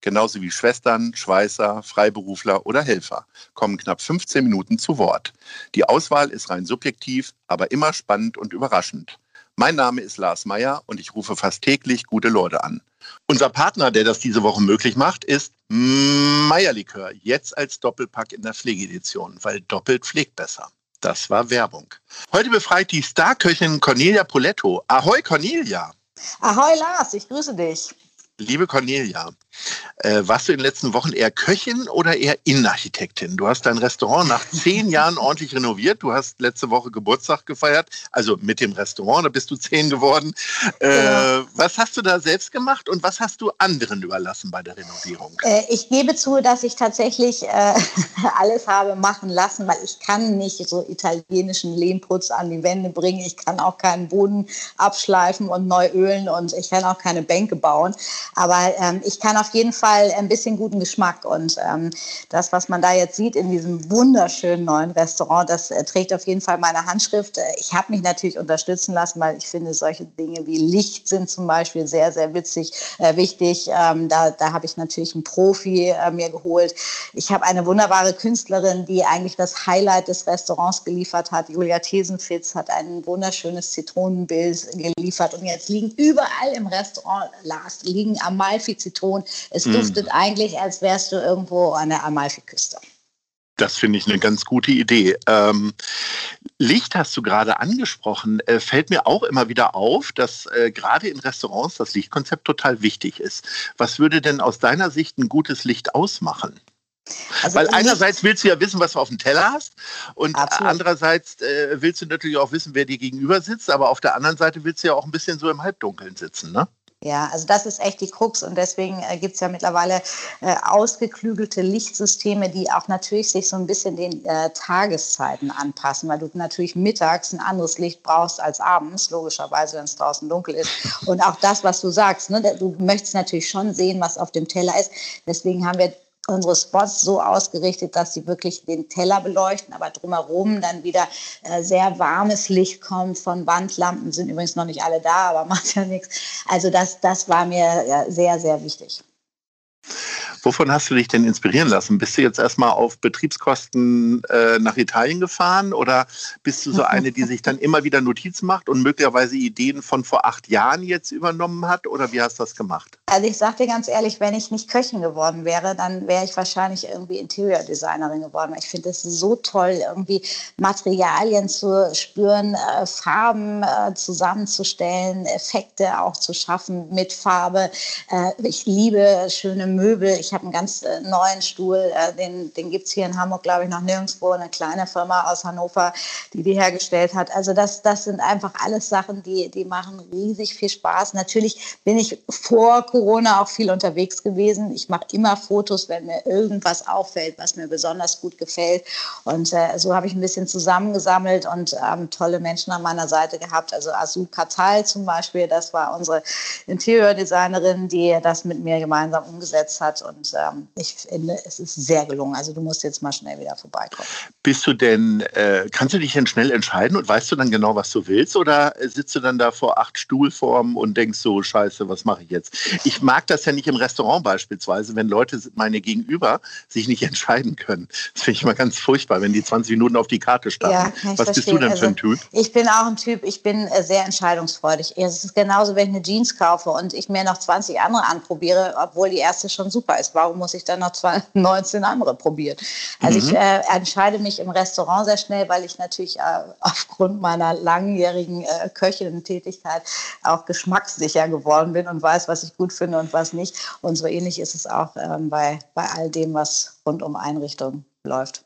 genauso wie Schwestern, Schweißer, Freiberufler oder Helfer, kommen knapp 15 Minuten zu Wort. Die Auswahl ist rein subjektiv, aber immer spannend und überraschend. Mein Name ist Lars Meyer und ich rufe fast täglich gute Leute an. Unser Partner, der das diese Woche möglich macht, ist Meierlikör, jetzt als Doppelpack in der Pflegedition, weil doppelt pflegt besser. Das war Werbung. Heute befreit die Starköchin Cornelia Poletto. Ahoi Cornelia! Ahoi Lars, ich grüße dich. Liebe Cornelia, äh, warst du in den letzten Wochen eher Köchin oder eher Innenarchitektin? Du hast dein Restaurant nach zehn Jahren ordentlich renoviert. Du hast letzte Woche Geburtstag gefeiert, also mit dem Restaurant, da bist du zehn geworden. Äh, ja. Was hast du da selbst gemacht und was hast du anderen überlassen bei der Renovierung? Äh, ich gebe zu, dass ich tatsächlich äh, alles habe machen lassen, weil ich kann nicht so italienischen Lehmputz an die Wände bringen. Ich kann auch keinen Boden abschleifen und neu ölen und ich kann auch keine Bänke bauen. Aber ähm, ich kann auf jeden Fall ein bisschen guten Geschmack. Und ähm, das, was man da jetzt sieht in diesem wunderschönen neuen Restaurant, das äh, trägt auf jeden Fall meine Handschrift. Ich habe mich natürlich unterstützen lassen, weil ich finde, solche Dinge wie Licht sind zum Beispiel sehr, sehr witzig, äh, wichtig. Ähm, da da habe ich natürlich einen Profi äh, mir geholt. Ich habe eine wunderbare Künstlerin, die eigentlich das Highlight des Restaurants geliefert hat. Julia Thesenfitz hat ein wunderschönes Zitronenbild geliefert. Und jetzt liegen überall im Restaurant, Lars, liegen Amalfi-Zitronen. Es mm. duftet eigentlich, als wärst du irgendwo an der Amalfi-Küste. Das finde ich eine ganz gute Idee. Ähm, Licht hast du gerade angesprochen. Äh, fällt mir auch immer wieder auf, dass äh, gerade in Restaurants das Lichtkonzept total wichtig ist. Was würde denn aus deiner Sicht ein gutes Licht ausmachen? Also Weil einerseits willst du ja wissen, was du auf dem Teller hast und absolut. andererseits äh, willst du natürlich auch wissen, wer dir gegenüber sitzt, aber auf der anderen Seite willst du ja auch ein bisschen so im Halbdunkeln sitzen, ne? Ja, also das ist echt die Krux und deswegen äh, gibt es ja mittlerweile äh, ausgeklügelte Lichtsysteme, die auch natürlich sich so ein bisschen den äh, Tageszeiten anpassen, weil du natürlich mittags ein anderes Licht brauchst als abends, logischerweise, wenn es draußen dunkel ist. Und auch das, was du sagst, ne, du möchtest natürlich schon sehen, was auf dem Teller ist. Deswegen haben wir unsere Spots so ausgerichtet, dass sie wirklich den Teller beleuchten, aber drumherum dann wieder äh, sehr warmes Licht kommt von Wandlampen, sind übrigens noch nicht alle da, aber macht ja nichts. Also das, das war mir sehr, sehr wichtig. Wovon hast du dich denn inspirieren lassen? Bist du jetzt erstmal auf Betriebskosten äh, nach Italien gefahren oder bist du so eine, die sich dann immer wieder Notizen macht und möglicherweise Ideen von vor acht Jahren jetzt übernommen hat? Oder wie hast du das gemacht? Also ich sage dir ganz ehrlich, wenn ich nicht Köchin geworden wäre, dann wäre ich wahrscheinlich irgendwie Interior-Designerin geworden. Ich finde es so toll, irgendwie Materialien zu spüren, äh, Farben äh, zusammenzustellen, Effekte auch zu schaffen mit Farbe. Äh, ich liebe schöne Möbel. Ich habe einen ganz äh, neuen Stuhl, äh, den, den gibt es hier in Hamburg, glaube ich, noch nirgendwo. Eine kleine Firma aus Hannover, die die hergestellt hat. Also das, das sind einfach alles Sachen, die, die machen riesig viel Spaß. Natürlich bin ich vor Corona auch viel unterwegs gewesen. Ich mache immer Fotos, wenn mir irgendwas auffällt, was mir besonders gut gefällt. Und äh, so habe ich ein bisschen zusammengesammelt und ähm, tolle Menschen an meiner Seite gehabt. Also Asu Katal zum Beispiel, das war unsere Interiordesignerin, die das mit mir gemeinsam umgesetzt hat. Und ähm, ich finde, es ist sehr gelungen. Also du musst jetzt mal schnell wieder vorbeikommen. Bist du denn, äh, kannst du dich denn schnell entscheiden und weißt du dann genau, was du willst? Oder sitzt du dann da vor acht Stuhlformen und denkst so, scheiße, was mache ich jetzt? Ich mag das ja nicht im Restaurant beispielsweise, wenn Leute meine Gegenüber sich nicht entscheiden können. Das finde ich immer ganz furchtbar, wenn die 20 Minuten auf die Karte starten. Ja, was verstehen. bist du denn also, für ein also, Typ? Ich bin auch ein Typ, ich bin äh, sehr entscheidungsfreudig. Es ist genauso, wenn ich eine Jeans kaufe und ich mir noch 20 andere anprobiere, obwohl die erste schon super ist. Warum muss ich dann noch 19 andere probieren? Also mhm. ich äh, entscheide mich im Restaurant sehr schnell, weil ich natürlich äh, aufgrund meiner langjährigen äh, Köchin-Tätigkeit auch geschmackssicher geworden bin und weiß, was ich gut finde und was nicht. Und so ähnlich ist es auch ähm, bei, bei all dem, was rund um Einrichtungen läuft.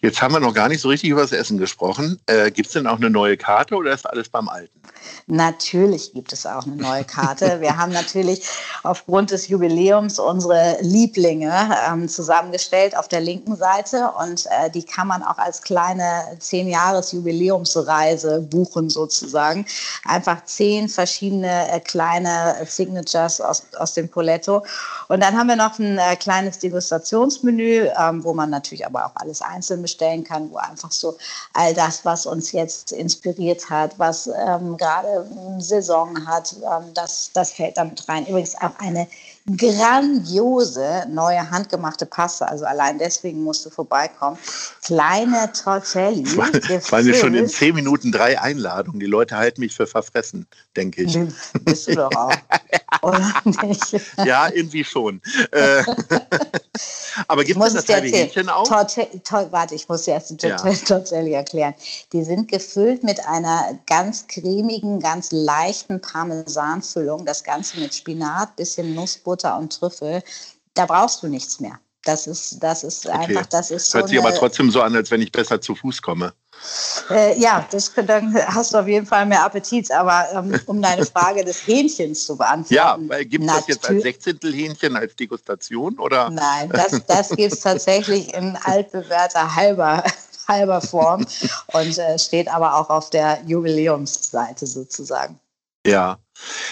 Jetzt haben wir noch gar nicht so richtig über das Essen gesprochen. Äh, gibt es denn auch eine neue Karte oder ist alles beim Alten? Natürlich gibt es auch eine neue Karte. Wir haben natürlich aufgrund des Jubiläums unsere Lieblinge ähm, zusammengestellt auf der linken Seite und äh, die kann man auch als kleine zehn Jahres Jubiläumsreise buchen sozusagen. Einfach zehn verschiedene äh, kleine Signatures aus, aus dem Poletto. Und dann haben wir noch ein äh, kleines Degustationsmenü, ähm, wo man natürlich aber auch alles einzeln bestellen kann, wo einfach so all das, was uns jetzt inspiriert hat, was ähm, gerade Saison hat, ähm, das, das fällt damit rein. Übrigens auch eine grandiose neue handgemachte Pasta. Also allein deswegen musst du vorbeikommen. Kleine Tortelli. Waren ja schon in zehn Minuten drei Einladungen. Die Leute halten mich für verfressen, denke ich. Bist du doch auch. Ja, irgendwie schon. Aber gibt es das Hähnchen auch? Torte, to, warte, ich muss dir erst die Tortelli ja. erklären. Die sind gefüllt mit einer ganz cremigen, ganz leichten Parmesanfüllung. Das Ganze mit Spinat, bisschen Nussbutter Butter und Trüffel, da brauchst du nichts mehr. Das ist, das ist okay. einfach, das ist Hört so sich aber trotzdem so an, als wenn ich besser zu Fuß komme. Äh, ja, das, dann hast du auf jeden Fall mehr Appetit. Aber ähm, um deine Frage des Hähnchens zu beantworten. Ja, gibt es das jetzt als Sechzehntel Hähnchen als Degustation? Oder? Nein, das, das gibt es tatsächlich in altbewährter halber, halber Form und äh, steht aber auch auf der Jubiläumsseite sozusagen. Ja.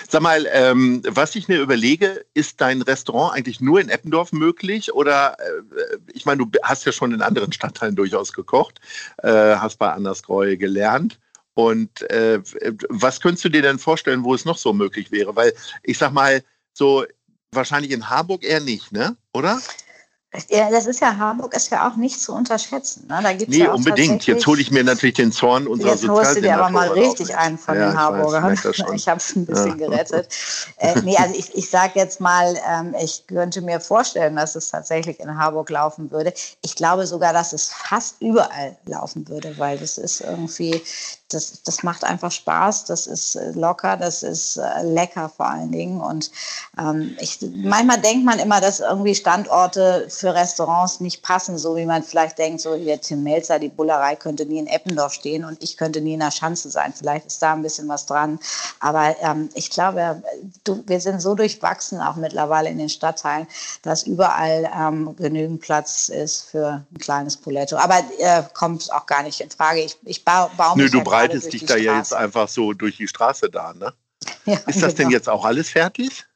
Sag mal, ähm, was ich mir überlege, ist dein Restaurant eigentlich nur in Eppendorf möglich? Oder äh, ich meine, du hast ja schon in anderen Stadtteilen durchaus gekocht, äh, hast bei Anders Greu gelernt. Und äh, was könntest du dir denn vorstellen, wo es noch so möglich wäre? Weil ich sag mal, so wahrscheinlich in Harburg eher nicht, ne? Oder? Ja, das ist ja, Hamburg ist ja auch nicht zu unterschätzen. Ne? Da gibt's nee, ja unbedingt. Jetzt hole ich mir natürlich den Zorn unserer Jetzt holst du dir aber mal richtig einen von ja, den Harburgern. Ich, ich habe es ein bisschen ja. gerettet. äh, nee, also ich, ich sage jetzt mal, ähm, ich könnte mir vorstellen, dass es tatsächlich in Harburg laufen würde. Ich glaube sogar, dass es fast überall laufen würde, weil das ist irgendwie, das, das macht einfach Spaß, das ist äh, locker, das ist äh, lecker vor allen Dingen. Und ähm, ich, manchmal denkt man immer, dass irgendwie Standorte für Restaurants nicht passen, so wie man vielleicht denkt, so hier Tim Melzer, die Bullerei könnte nie in Eppendorf stehen und ich könnte nie in der Schanze sein. Vielleicht ist da ein bisschen was dran. Aber ähm, ich glaube, du, wir sind so durchwachsen, auch mittlerweile in den Stadtteilen, dass überall ähm, genügend Platz ist für ein kleines Poletto. Aber äh, kommt auch gar nicht in Frage. Ich, ich baue, baue mich Nö, breitest dich da ja jetzt einfach so durch die Straße da, ne? Ja, ist das genau. denn jetzt auch alles fertig?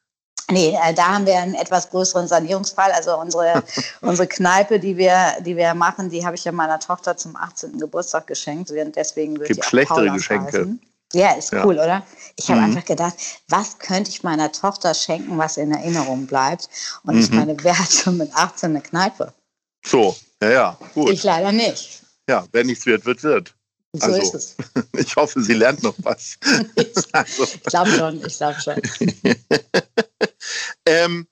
Nee, äh, da haben wir einen etwas größeren Sanierungsfall. Also unsere, unsere Kneipe, die wir, die wir machen, die habe ich ja meiner Tochter zum 18. Geburtstag geschenkt. Deswegen wird Gibt schlechtere Geschenke. Heißen. Ja, ist ja. cool, oder? Ich habe mhm. einfach gedacht, was könnte ich meiner Tochter schenken, was in Erinnerung bleibt? Und mhm. ich meine, wer hat schon mit 18 eine Kneipe? So, ja, ja, gut. Ich leider nicht. Ja, wer nichts wird, wird, wird. So also, ist es. Ich hoffe, sie lernt noch was. also. Ich glaube schon, ich glaube schon. Ähm,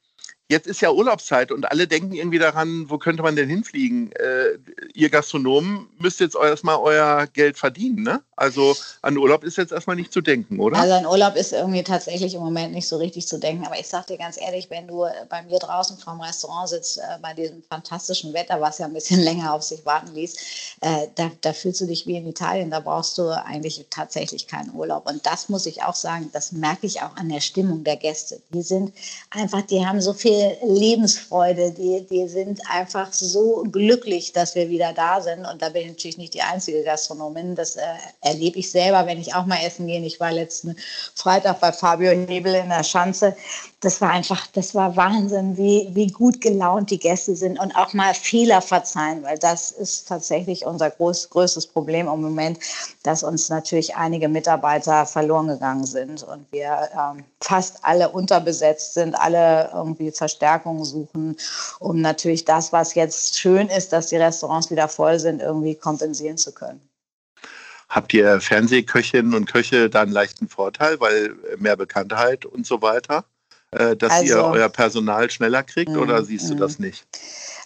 jetzt ist ja Urlaubszeit und alle denken irgendwie daran, wo könnte man denn hinfliegen? Äh, ihr Gastronomen müsst jetzt erstmal euer Geld verdienen, ne? Also an Urlaub ist jetzt erstmal nicht zu denken, oder? Also an Urlaub ist irgendwie tatsächlich im Moment nicht so richtig zu denken. Aber ich sag dir ganz ehrlich, wenn du bei mir draußen vorm Restaurant sitzt, äh, bei diesem fantastischen Wetter, was ja ein bisschen länger auf sich warten ließ, äh, da, da fühlst du dich wie in Italien. Da brauchst du eigentlich tatsächlich keinen Urlaub. Und das muss ich auch sagen, das merke ich auch an der Stimmung der Gäste. Die sind einfach, die haben so viel Lebensfreude, die, die sind einfach so glücklich, dass wir wieder da sind. Und da bin ich natürlich nicht die einzige Gastronomin. Das äh, erlebe ich selber, wenn ich auch mal essen gehe. Ich war letzten Freitag bei Fabio Hebel in der Schanze das war einfach, das war Wahnsinn, wie, wie gut gelaunt die Gäste sind und auch mal Fehler verzeihen, weil das ist tatsächlich unser groß, größtes Problem im Moment, dass uns natürlich einige Mitarbeiter verloren gegangen sind und wir ähm, fast alle unterbesetzt sind, alle irgendwie Verstärkungen suchen, um natürlich das, was jetzt schön ist, dass die Restaurants wieder voll sind, irgendwie kompensieren zu können. Habt ihr Fernsehköchinnen und Köche da einen leichten Vorteil, weil mehr Bekanntheit und so weiter? Äh, dass also, ihr euer Personal schneller kriegt mh, oder siehst du mh. das nicht?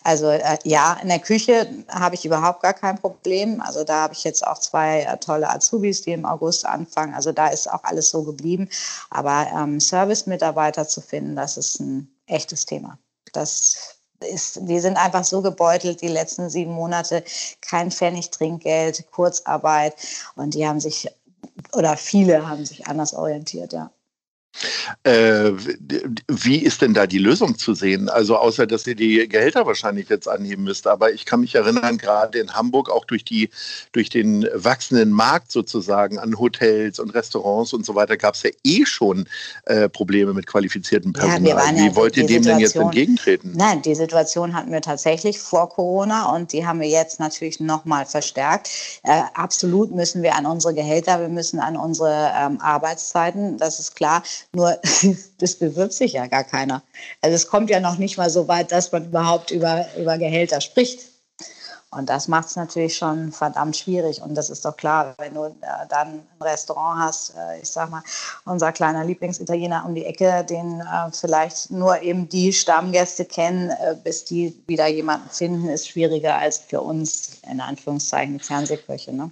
Also äh, ja, in der Küche habe ich überhaupt gar kein Problem. Also da habe ich jetzt auch zwei äh, tolle Azubis, die im August anfangen. Also da ist auch alles so geblieben. Aber ähm, Service-Mitarbeiter zu finden, das ist ein echtes Thema. Das ist, die sind einfach so gebeutelt die letzten sieben Monate. Kein Pfennig Trinkgeld, Kurzarbeit. Und die haben sich, oder viele haben sich anders orientiert, ja. Äh, wie ist denn da die Lösung zu sehen? Also außer, dass ihr die Gehälter wahrscheinlich jetzt anheben müsst. Aber ich kann mich erinnern, gerade in Hamburg auch durch, die, durch den wachsenden Markt sozusagen an Hotels und Restaurants und so weiter gab es ja eh schon äh, Probleme mit qualifiziertem Personal. Ja, wie ja wollt ihr dem denn jetzt entgegentreten? Nein, die Situation hatten wir tatsächlich vor Corona und die haben wir jetzt natürlich nochmal verstärkt. Äh, absolut müssen wir an unsere Gehälter, wir müssen an unsere ähm, Arbeitszeiten, das ist klar. Nur das bewirbt sich ja gar keiner. Also es kommt ja noch nicht mal so weit, dass man überhaupt über, über Gehälter spricht. Und das macht es natürlich schon verdammt schwierig. Und das ist doch klar, wenn du äh, dann ein Restaurant hast, äh, ich sag mal, unser kleiner Lieblingsitaliener um die Ecke, den äh, vielleicht nur eben die Stammgäste kennen, äh, bis die wieder jemanden finden, ist schwieriger als für uns, in Anführungszeichen, Fernsehköche. Ne?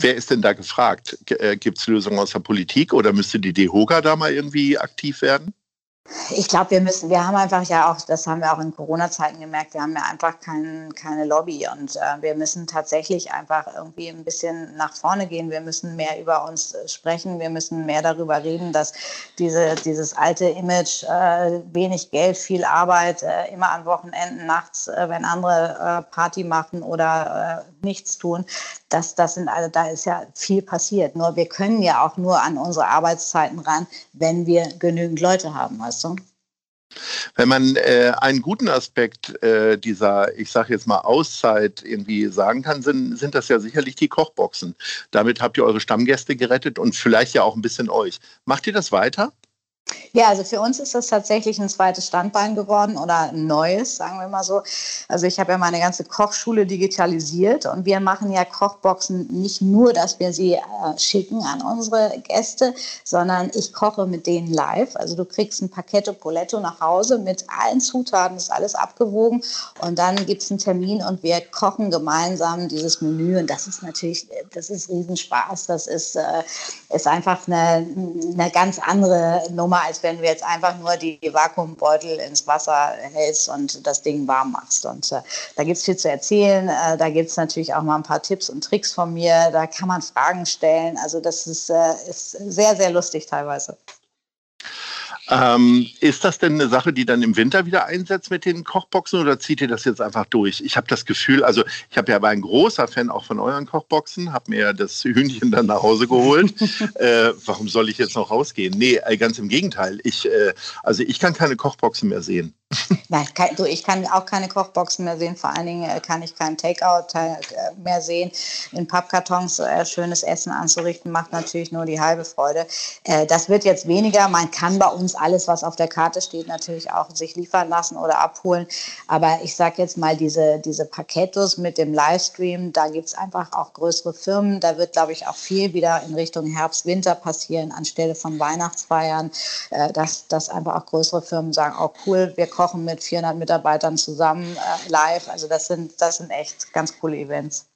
Wer ist denn da gefragt? Äh, Gibt es Lösungen aus der Politik oder müsste die DEHOGA da mal irgendwie aktiv werden? Ich glaube, wir müssen, wir haben einfach ja auch, das haben wir auch in Corona-Zeiten gemerkt, wir haben ja einfach kein, keine Lobby und äh, wir müssen tatsächlich einfach irgendwie ein bisschen nach vorne gehen. Wir müssen mehr über uns äh, sprechen, wir müssen mehr darüber reden, dass diese, dieses alte Image, äh, wenig Geld, viel Arbeit, äh, immer an Wochenenden, nachts, äh, wenn andere äh, Party machen oder nichts tun, das, das sind also, da ist ja viel passiert. Nur wir können ja auch nur an unsere Arbeitszeiten ran, wenn wir genügend Leute haben. Also du? Wenn man äh, einen guten Aspekt äh, dieser, ich sage jetzt mal, Auszeit irgendwie sagen kann, sind, sind das ja sicherlich die Kochboxen. Damit habt ihr eure Stammgäste gerettet und vielleicht ja auch ein bisschen euch. Macht ihr das weiter? Ja, also für uns ist das tatsächlich ein zweites Standbein geworden oder ein neues, sagen wir mal so. Also ich habe ja meine ganze Kochschule digitalisiert und wir machen ja Kochboxen nicht nur, dass wir sie äh, schicken an unsere Gäste, sondern ich koche mit denen live. Also du kriegst ein Paquetto Poletto nach Hause mit allen Zutaten, ist alles abgewogen und dann gibt es einen Termin und wir kochen gemeinsam dieses Menü und das ist natürlich, das ist Riesenspaß. Das ist, äh, ist einfach eine, eine ganz andere Nummer als wenn du jetzt einfach nur die Vakuumbeutel ins Wasser hältst und das Ding warm machst. Und äh, da gibt es viel zu erzählen. Äh, da gibt es natürlich auch mal ein paar Tipps und Tricks von mir. Da kann man Fragen stellen. Also das ist, äh, ist sehr, sehr lustig teilweise. Ähm, ist das denn eine Sache, die dann im Winter wieder einsetzt mit den Kochboxen oder zieht ihr das jetzt einfach durch? Ich habe das Gefühl, also ich habe ja aber ein großer Fan auch von euren Kochboxen, habe mir das Hühnchen dann nach Hause geholt. äh, warum soll ich jetzt noch rausgehen? Nee, äh, ganz im Gegenteil. Ich, äh, also ich kann keine Kochboxen mehr sehen. Nein, kann, du, ich kann auch keine Kochboxen mehr sehen. Vor allen Dingen äh, kann ich keinen Takeout äh, mehr sehen. In Pappkartons äh, schönes Essen anzurichten, macht natürlich nur die halbe Freude. Äh, das wird jetzt weniger. Man kann bei uns alles, was auf der Karte steht, natürlich auch sich liefern lassen oder abholen. Aber ich sage jetzt mal, diese, diese Paketos mit dem Livestream, da gibt es einfach auch größere Firmen. Da wird, glaube ich, auch viel wieder in Richtung Herbst, Winter passieren, anstelle von Weihnachtsfeiern, äh, dass, dass einfach auch größere Firmen sagen, oh cool, wir kochen mit 400 Mitarbeitern zusammen äh, live. Also das sind, das sind echt ganz coole Events.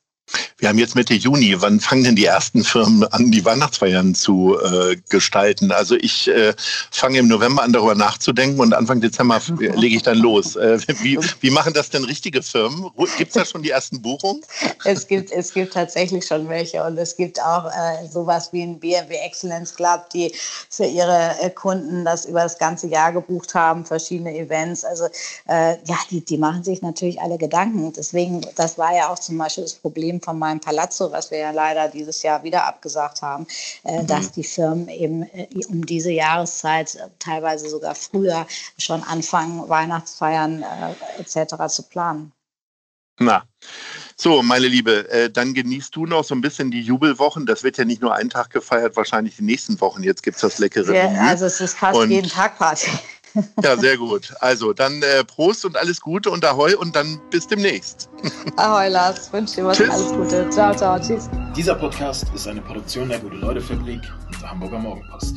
Wir haben jetzt Mitte Juni. Wann fangen denn die ersten Firmen an, die Weihnachtsfeiern zu äh, gestalten? Also ich äh, fange im November an, darüber nachzudenken und Anfang Dezember lege ich dann los. Äh, wie, wie machen das denn richtige Firmen? Gibt es da schon die ersten Buchungen? Es gibt, es gibt tatsächlich schon welche und es gibt auch äh, sowas wie ein BMW Excellence Club, die für ihre äh, Kunden das über das ganze Jahr gebucht haben, verschiedene Events. Also äh, ja, die, die machen sich natürlich alle Gedanken. Deswegen, das war ja auch zum Beispiel das Problem von meinem Palazzo, was wir ja leider dieses Jahr wieder abgesagt haben, äh, mhm. dass die Firmen eben äh, um diese Jahreszeit äh, teilweise sogar früher schon anfangen, Weihnachtsfeiern äh, etc. zu planen. Na, so, meine Liebe, äh, dann genießt du noch so ein bisschen die Jubelwochen. Das wird ja nicht nur einen Tag gefeiert, wahrscheinlich die nächsten Wochen. Jetzt gibt es das leckere ja, Also es ist fast und jeden Tag Party. Ja, sehr gut. Also dann äh, Prost und alles Gute und Ahoi und dann bis demnächst. Ahoi Lars, wünsche dir was tschüss. alles Gute. Ciao, ciao, tschüss. Dieser Podcast ist eine Produktion der Gute-Leute-Fabrik und der Hamburger Morgenpost.